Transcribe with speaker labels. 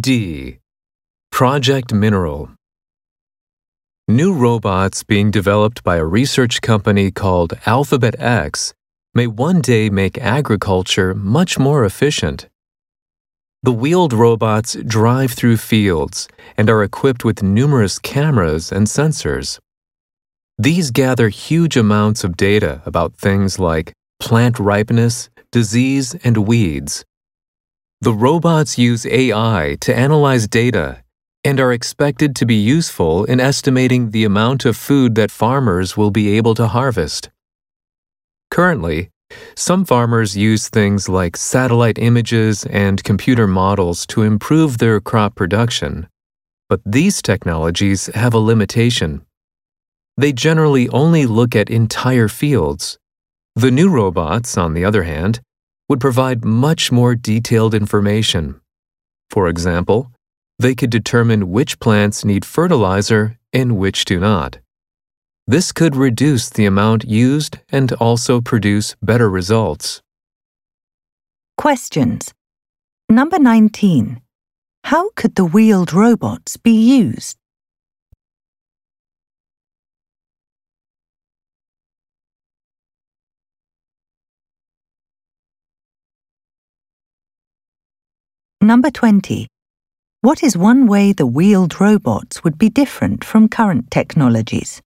Speaker 1: D. Project Mineral. New robots being developed by a research company called Alphabet X may one day make agriculture much more efficient. The wheeled robots drive through fields and are equipped with numerous cameras and sensors. These gather huge amounts of data about things like plant ripeness, disease, and weeds. The robots use AI to analyze data and are expected to be useful in estimating the amount of food that farmers will be able to harvest. Currently, some farmers use things like satellite images and computer models to improve their crop production, but these technologies have a limitation. They generally only look at entire fields. The new robots, on the other hand, would provide much more detailed information. For example, they could determine which plants need fertilizer and which do not. This could reduce the amount used and also produce better results.
Speaker 2: Questions. Number 19. How could the wheeled robots be used? Number 20. What is one way the wheeled robots would be different from current technologies?